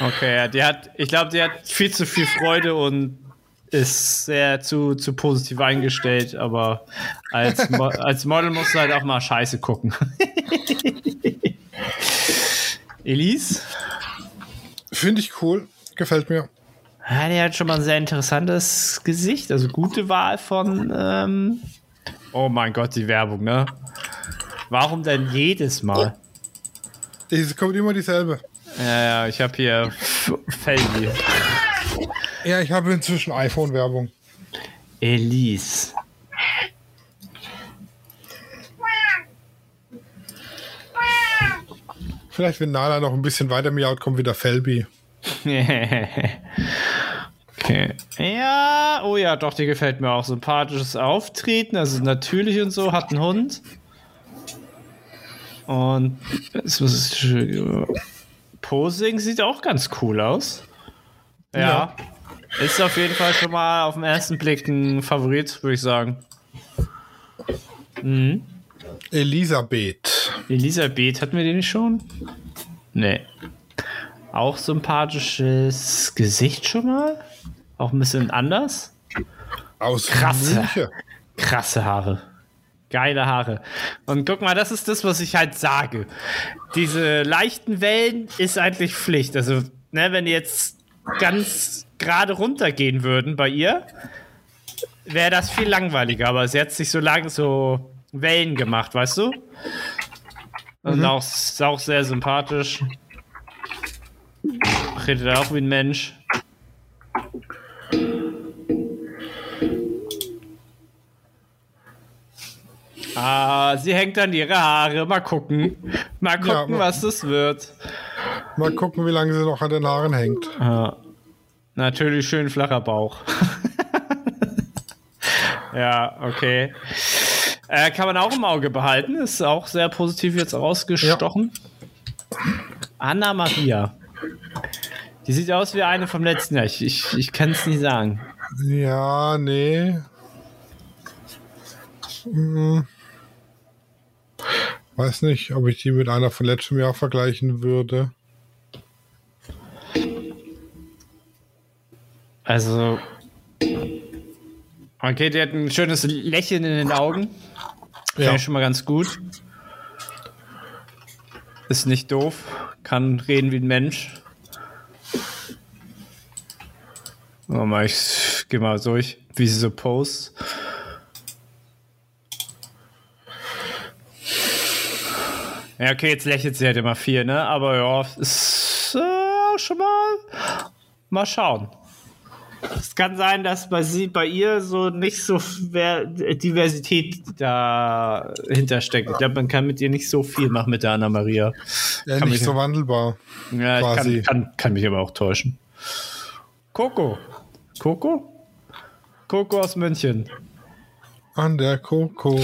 Okay, ja, die hat, ich glaube, die hat viel zu viel Freude und ist sehr zu, zu positiv eingestellt, aber als, Mo als Model musst du halt auch mal Scheiße gucken. Elise? Finde ich cool. Gefällt mir. Ja, die hat schon mal ein sehr interessantes Gesicht. Also gute Wahl von. Ähm oh mein Gott, die Werbung, ne? Warum denn jedes Mal? Es kommt immer dieselbe. Ja, ja, ich habe hier F- Felgi. Ja, ich habe inzwischen iPhone-Werbung. Elise. Vielleicht, wenn Nala noch ein bisschen weiter miaut, kommt wieder Felby. okay. Ja, oh ja, doch, die gefällt mir auch. Sympathisches Auftreten, also natürlich und so, hat einen Hund. Und es muss, Posing sieht auch ganz cool aus. Ja. Ja. Ist auf jeden Fall schon mal auf den ersten Blick ein Favorit, würde ich sagen. Elisabeth. Elisabeth, hatten wir den schon? Nee. Auch sympathisches Gesicht schon mal. Auch ein bisschen anders. Aus Krass. München. Krasse Haare. Geile Haare. Und guck mal, das ist das, was ich halt sage. Diese leichten Wellen ist eigentlich Pflicht. Also, ne, wenn die jetzt ganz gerade runtergehen würden bei ihr, wäre das viel langweiliger. Aber sie hat sich so lang so Wellen gemacht, weißt du? Und auch, ist auch sehr sympathisch. Redet auch wie ein Mensch. Ah, sie hängt an ihre Haare. Mal gucken. Mal gucken, Ja, mal- was das wird. Mal gucken, wie lange sie noch an den Haaren hängt. Ja. Natürlich schön flacher Bauch. ja, okay. Äh, kann man auch im Auge behalten. Ist auch sehr positiv jetzt rausgestochen. Anna Maria. Die sieht aus wie eine vom letzten Jahr. Ich, ich, ich kann es nicht sagen. Ja, nee. Hm. Weiß nicht, ob ich die mit einer von letztem Jahr vergleichen würde. Also. Okay, die hat ein schönes Lächeln in den Augen. Finde Ja. ich schon mal ganz gut. Ist nicht doof. Kann reden wie ein Mensch. Warte mal, ich geh mal durch, wie sie so post. Ja, okay, jetzt lächelt sie halt immer viel, ne? Aber ja, ist äh, schon mal. Mal schauen. Es kann sein, dass bei sie, bei ihr so nicht so Diversität dahinter steckt. Ich glaube, man kann mit ihr nicht so viel machen mit der Anna Maria. Ja, Kann nicht mich- so wandelbar. Ja, ich Quasi. kann, kann, kann mich aber auch täuschen. Coco. Coco? Coco aus München. An der Coco,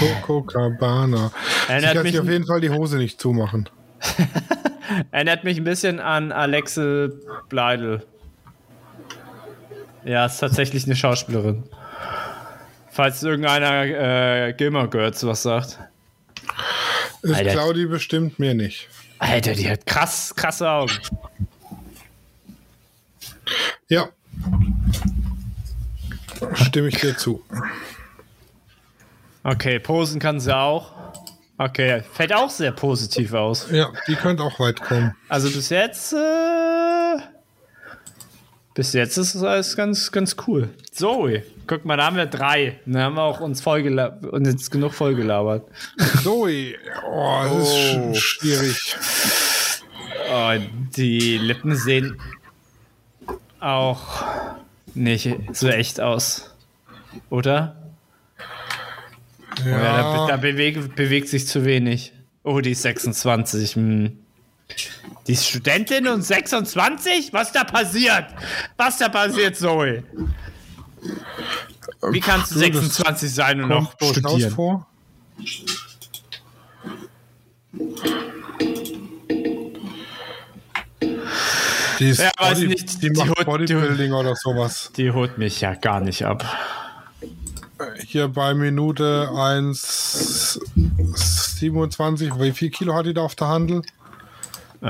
Coco Cabana. Erinnert kann mich- sich auf jeden Fall die Hose nicht zumachen. Erinnert mich ein bisschen an Alexe Bleidel. Ja, ist tatsächlich eine Schauspielerin. Falls irgendeiner äh, Gilmore Girls was sagt. Ist Alter. Claudi bestimmt mir nicht. Alter, die hat krass, krasse Augen. Ja. Stimme ich dir zu. Okay, posen kann sie auch. Okay, fällt auch sehr positiv aus. Ja, die könnte auch weit kommen. Also bis jetzt, äh, bis jetzt ist es alles ganz, ganz cool. Zoe, guck mal, da haben wir drei. Dann haben wir auch uns voll und jetzt genug vollgelabert. Zoe, oh, das ist Oh. sch schwierig. Oh, die Lippen sehen auch nicht so echt aus. Oder? Oh, ja, da, da bewegt, bewegt sich zu wenig. Oh, die ist 26. Hm. Die ist Studentin und 26? Was da passiert? Was da passiert, Zoe? Wie kannst du Du, das 26 sein und noch studieren? vor. Die, ist Ja, Body, nicht, die die macht holt- die Bodybuilding oder sowas. Die holt mich ja gar nicht ab. Hier bei Minute 1,27. Wie viel Kilo hat die da auf der Handel? Äh,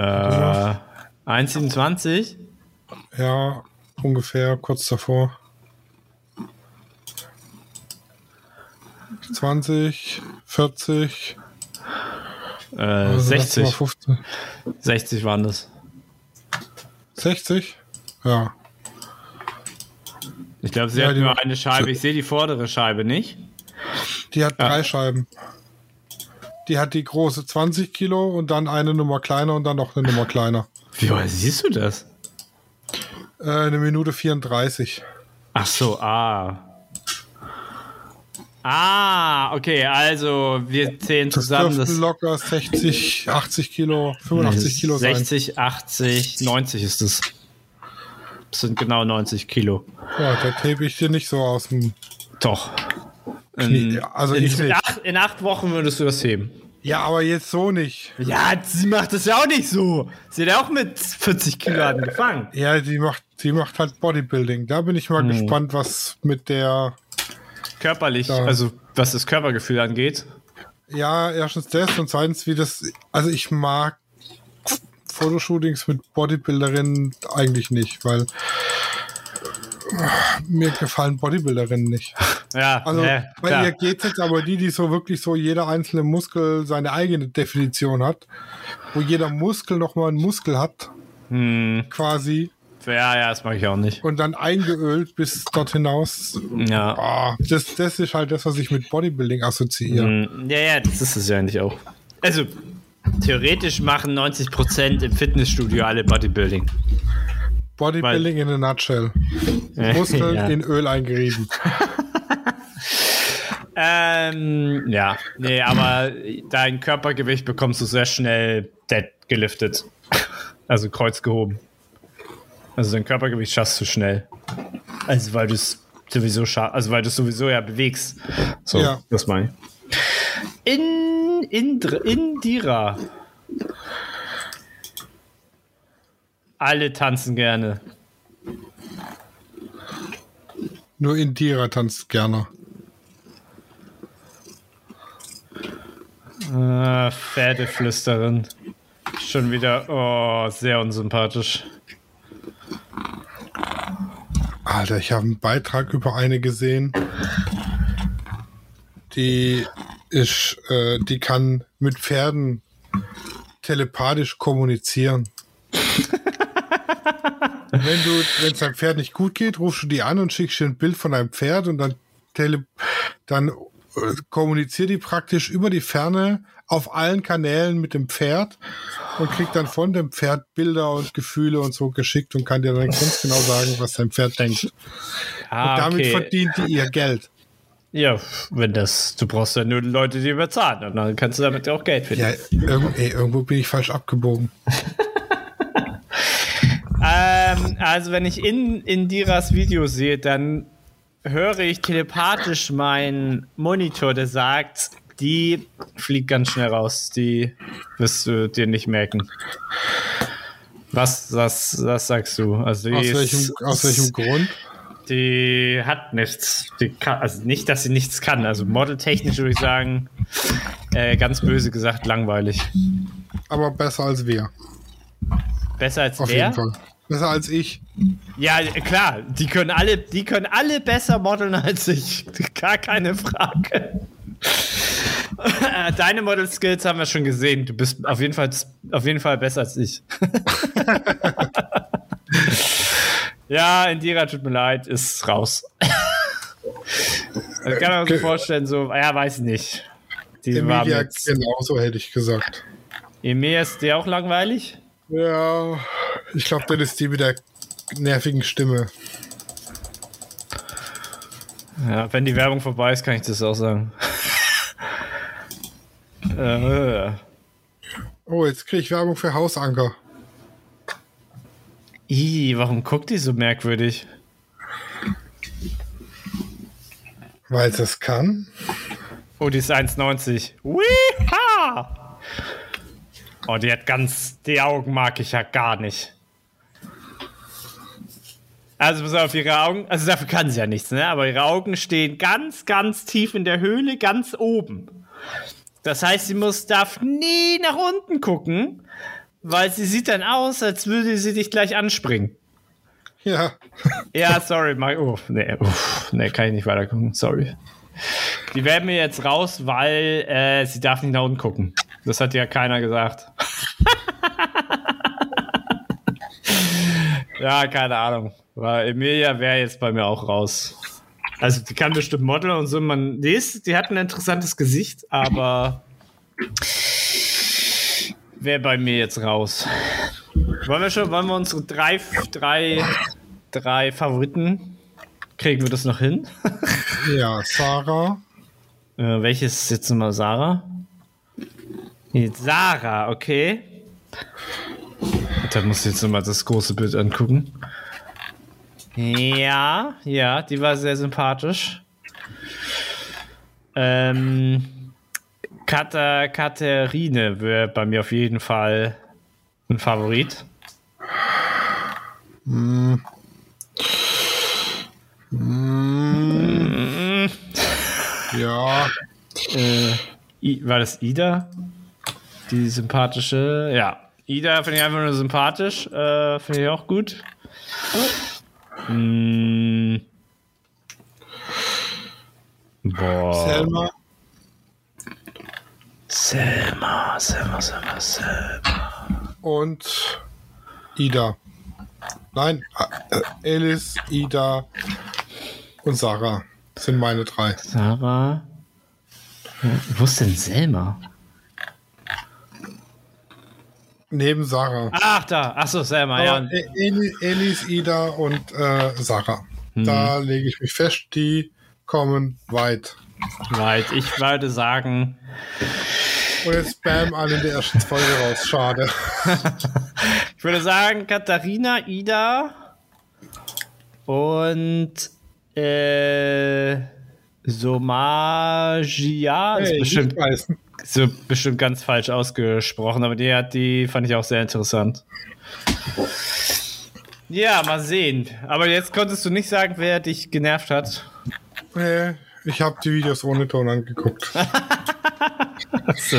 1,27? Ja, ungefähr kurz davor. 20, 40, Äh, also das 60. war 15. 60 waren das. 60? Ja. Ich glaube, sie Ja, hat nur eine Scheibe. Ich sehe die vordere Scheibe nicht. Die hat drei Scheiben. Die hat die große 20 Kilo und dann eine Nummer kleiner und dann noch eine Nummer kleiner. Wie siehst du das? Äh, eine Minute 34. Ach so, ah. Ah, okay, also wir zählen Das zusammen. dürften Das locker 60, 80 Kilo, 85 Kilo sein. 60, 80, 90 ist es. Sind genau 90 Kilo. Ja, da tape ich dir nicht so aus dem Doch. Knie. In, Also in, in, acht, in acht Wochen würdest du das heben. Ja, aber jetzt so nicht. Ja, sie macht das ja auch nicht so. Sie hat ja auch mit 40 Kilo angefangen. Ja, die macht, die macht halt Bodybuilding. Da bin ich mal Hm. gespannt, was mit der. Körperlich, Ja. also was das Körpergefühl angeht. Ja, erstens das und zweitens, wie das. Also ich mag Fotoshootings mit Bodybuilderinnen eigentlich nicht, weil mir gefallen Bodybuilderinnen nicht. Ja, Also ja, bei klar. ihr geht jetzt aber die, die so wirklich so jeder einzelne Muskel seine eigene Definition hat, wo jeder Muskel nochmal einen Muskel hat, Hm, quasi, ja, ja, das mag ich auch nicht. und dann eingeölt bis dort hinaus. Ja. Ah, das, das ist halt das, was ich mit Bodybuilding assoziiere. Hm, Ja, ja, das ist es ja eigentlich auch. Also, theoretisch machen 90% im Fitnessstudio alle Bodybuilding. Bodybuilding in a nutshell. Muskeln ja. in Öl eingerieben. Ähm, ja, nee, aber dein Körpergewicht bekommst du sehr schnell dead geliftet. Also Kreuz gehoben. Also dein Körpergewicht schaffst du schnell. Also weil du es sowieso schaffst, also weil du es sowieso ja bewegst. So, Ja. das meine ich. In, Indra, Indira. Alle tanzen gerne. Nur Indira tanzt gerne. Ah, Pferdeflüsterin. Schon wieder, oh, sehr unsympathisch. Alter, ich habe einen Beitrag über eine gesehen. Die ist, äh, die kann mit Pferden telepathisch kommunizieren. wenn du, wenn es deinem Pferd nicht gut geht, rufst du die an und schickst dir ein Bild von deinem Pferd und dann tele, dann äh, kommuniziert die praktisch über die Ferne auf allen Kanälen mit dem Pferd und kriegt dann von dem Pferd Bilder und Gefühle und so geschickt und kann dir dann ganz genau sagen, was dein Pferd denkt. Ah, und damit okay. verdient die ihr Geld. Ja, wenn das, du brauchst ja nur Leute, die bezahlen und dann kannst du damit auch Geld verdienen. Ja, irgendwo, ey, irgendwo bin ich falsch abgebogen. Ähm, also wenn ich in Indiras Video sehe, dann höre ich telepathisch meinen Monitor, der sagt, die fliegt ganz schnell raus. Die wirst du dir nicht merken. Was, was, was sagst du? Also Aus welchem, aus welchem Grund? Die hat nichts. Die kann, also nicht, dass sie nichts kann. Also modeltechnisch würde ich sagen, äh, ganz böse gesagt, langweilig. Aber besser als wir. Besser als Auf wer? jeden Fall. Besser als ich. Ja, klar, die können alle, die können alle besser modeln als ich. Gar keine Frage. Deine Model Skills haben wir schon gesehen. Du bist auf jeden Fall, auf jeden Fall besser als ich. ja, Indira, tut mir leid, ist raus. Also kann man sich vorstellen, so, ja, weiß ich nicht. Die Emilia genauso, hätte ich gesagt. Emir ist der auch langweilig? Ja, ich glaube, das ist die mit der nervigen Stimme. Ja, wenn die Werbung vorbei ist, kann ich das auch sagen. äh, Oh, jetzt kriege ich Werbung für Hausanker. Ih, warum guckt die so merkwürdig? Weil es das kann. Oh, die ist 1,90. Weha! Oh, die hat ganz. Die Augen mag ich ja gar nicht. Also, pass auf, ihre Augen. Also, dafür kann sie ja nichts, ne? Aber ihre Augen stehen ganz, ganz tief in der Höhle, ganz oben. Das heißt, sie muss, darf nie nach unten gucken, weil sie sieht dann aus, als würde sie dich gleich anspringen. Ja. Ja, sorry, Mike. Oh, nee, uff, nee, kann ich nicht weiter gucken. Sorry. Die werden mir jetzt raus, weil äh, sie darf nicht nach unten gucken. Das hat ja keiner gesagt. ja, keine Ahnung. Weil Emilia wäre jetzt bei mir auch raus. Also die kann bestimmt Model und so. Man, die, ist, die hat ein interessantes Gesicht, aber wäre bei mir jetzt raus. Wollen wir schon, wollen wir unsere drei, drei, drei Favoriten, kriegen wir das noch hin? Ja, Sarah. Äh, welches ist jetzt nochmal Sarah? Sarah, okay. Da muss ich jetzt nochmal das große Bild angucken. Ja, ja, die war sehr sympathisch. Ähm, Kata, Katharine wäre bei mir auf jeden Fall ein Favorit. Ja. Äh, I, war das Ida? Die sympathische, ja. Ida finde ich einfach nur sympathisch. Äh, finde ich auch gut. Mm. Boah. Selma. Selma, Selma, Selma, Selma. und Ida. Nein, äh, Alice, Ida und Sarah sind meine drei. Sarah. Wo ist denn Selma? Neben Sarah. Ach, da. Achso, Selma, ja. E- Eli, Alice, Ida und äh, Sarah. Hm. Da lege ich mich fest, die kommen weit. Weit. Ich würde sagen, Und jetzt spam alle in der ersten Folge raus. Schade. Ich würde sagen, Katharina, Ida und äh, Somagia. ist Hey, bestimmt, nicht beißen. so bestimmt ganz falsch ausgesprochen, aber die hat die fand ich auch sehr interessant. Ja, mal sehen. Aber jetzt konntest du nicht sagen, wer dich genervt hat. Nee, ich habe die Videos ohne Ton angeguckt. So.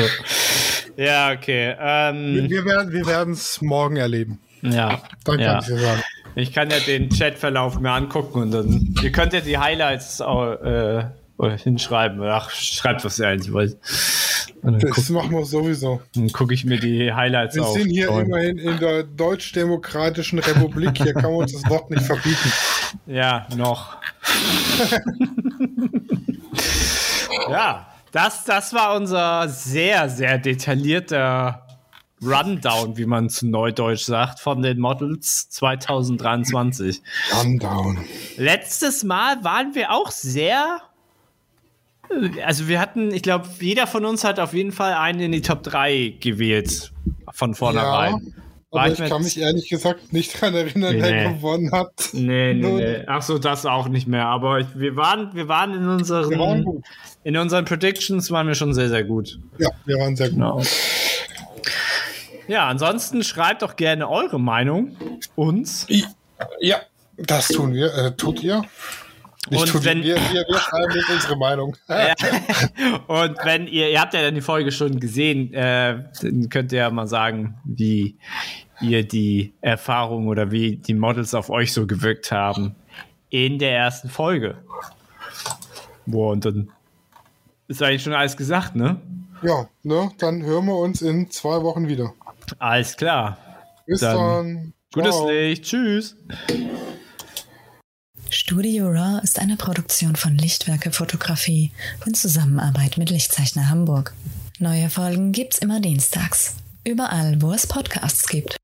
Ja, okay. Ähm, Wir werden wir es morgen erleben. ja. Dann kann ja. ich sagen. Ich kann ja den Chatverlauf mir angucken und dann. Ihr könnt ja die Highlights auch, äh, hinschreiben. Ach, schreibt, was ihr eigentlich wollt. Dann Das gucke machen wir sowieso. guck ich mir die Highlights Wir auf. sind hier Und- immerhin in der Deutsch-Demokratischen Republik. Hier kann man uns das Wort nicht verbieten. Ja, noch. Ja, das, das war unser sehr, sehr detaillierter Rundown, wie man zu Neudeutsch sagt, von den Models 2023. Rundown. Letztes Mal waren wir auch sehr. Also wir hatten, ich glaube, jeder von uns hat auf jeden Fall einen in die Top 3 gewählt. Von vornherein. aber ich, kann mich ehrlich gesagt nicht daran erinnern, nee. wer gewonnen hat. Nee, nee, nee. Ach so, das auch nicht mehr. Aber ich, wir, waren, wir waren in unseren. Wir waren. In unseren Predictions waren wir schon sehr, sehr gut. Ja, wir waren sehr gut. Genau. Ja, ansonsten schreibt doch gerne eure Meinung uns. Ja, das tun wir. Äh, tut ihr? Nicht und tut wenn, wir, wir, wir schreiben jetzt unsere Meinung. und wenn ihr, ihr habt ja dann die Folge schon gesehen, äh, dann könnt ihr ja mal sagen, wie ihr die Erfahrung oder wie die Models auf euch so gewirkt haben in der ersten Folge. Boah, und dann ist eigentlich schon alles gesagt, ne? Ja, ne? Dann hören wir uns in zwei Wochen wieder. Alles klar. Bis dann. dann. Gutes Licht. Tschüss. Studio Raw ist eine Produktion von Lichtwerke Fotografie in Zusammenarbeit mit Lichtzeichner Hamburg. Neue Folgen gibt's immer dienstags. Überall, wo es Podcasts gibt.